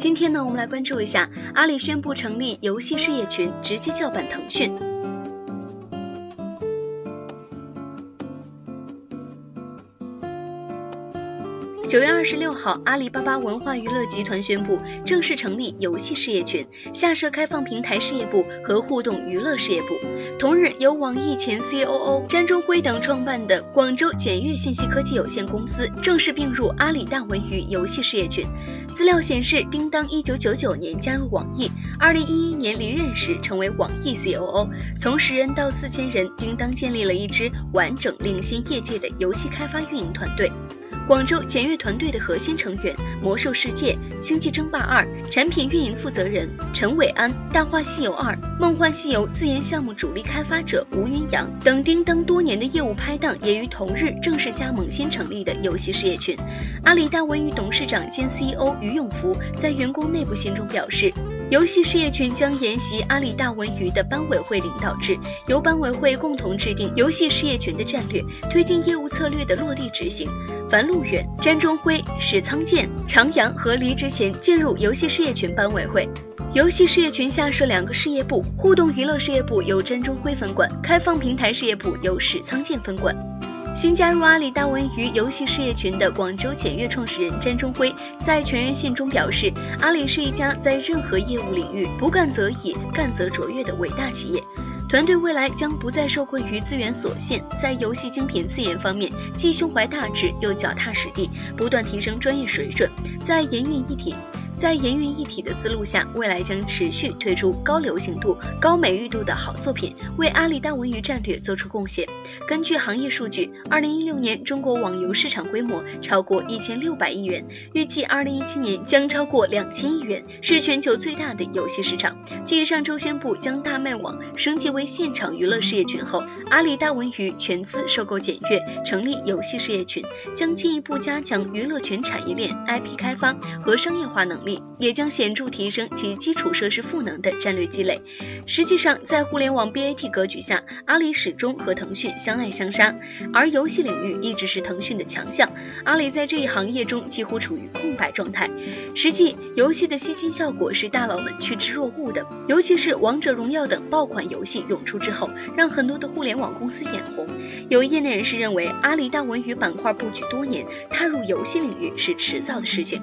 今天呢，我们来关注一下阿里宣布成立游戏事业群，直接叫板腾讯。九月二十六号，阿里巴巴文化娱乐集团宣布正式成立游戏事业群，下设开放平台事业部和互动娱乐事业部。同日，由网易前 COO 詹忠辉等创办的广州简阅信息科技有限公司正式并入阿里大文娱游戏事业群。资料显示，叮当一九九九年加入网易，二零一一年离任时成为网易 COO，从十人到四千人，叮当建立了一支完整领先业界的游戏开发运营团队。广州检阅团队的核心成员，《魔兽世界》《星际争霸二》产品运营负责人陈伟安，《大话西游二》《梦幻西游》自研项目主力开发者吴云阳等，叮当多年的业务拍档也于同日正式加盟新成立的游戏事业群。阿里大文娱董事长兼 CEO 于永福在员工内部信中表示，游戏事业群将沿袭阿里大文娱的班委会领导制，由班委会共同制定游戏事业群的战略，推进业务策略的落地执行。樊露远、詹忠辉、史仓健、常阳和离职前进入游戏事业群班委会。游戏事业群下设两个事业部，互动娱乐事业部由詹忠辉分管，开放平台事业部由史仓健分管。新加入阿里大文娱游戏事业群的广州简阅创始人詹忠辉在全员信中表示，阿里是一家在任何业务领域不干则已，干则卓越的伟大企业。团队未来将不再受困于资源所限，在游戏精品自研方面，既胸怀大志，又脚踏实地，不断提升专业水准，在研运一体。在严运一体的思路下，未来将持续推出高流行度、高美誉度的好作品，为阿里大文娱战略做出贡献。根据行业数据，二零一六年中国网游市场规模超过一千六百亿元，预计二零一七年将超过两千亿元，是全球最大的游戏市场。继上周宣布将大麦网升级为现场娱乐事业群后，阿里大文娱全资收购简悦，成立游戏事业群，将进一步加强娱乐圈产业链、IP 开发和商业化能力。也将显著提升其基础设施赋能的战略积累。实际上，在互联网 BAT 格局下，阿里始终和腾讯相爱相杀，而游戏领域一直是腾讯的强项。阿里在这一行业中几乎处于空白状态。实际游戏的吸金效果是大佬们趋之若鹜的，尤其是王者荣耀等爆款游戏涌出之后，让很多的互联网公司眼红。有业内人士认为，阿里大文娱板块布局多年，踏入游戏领域是迟早的事情。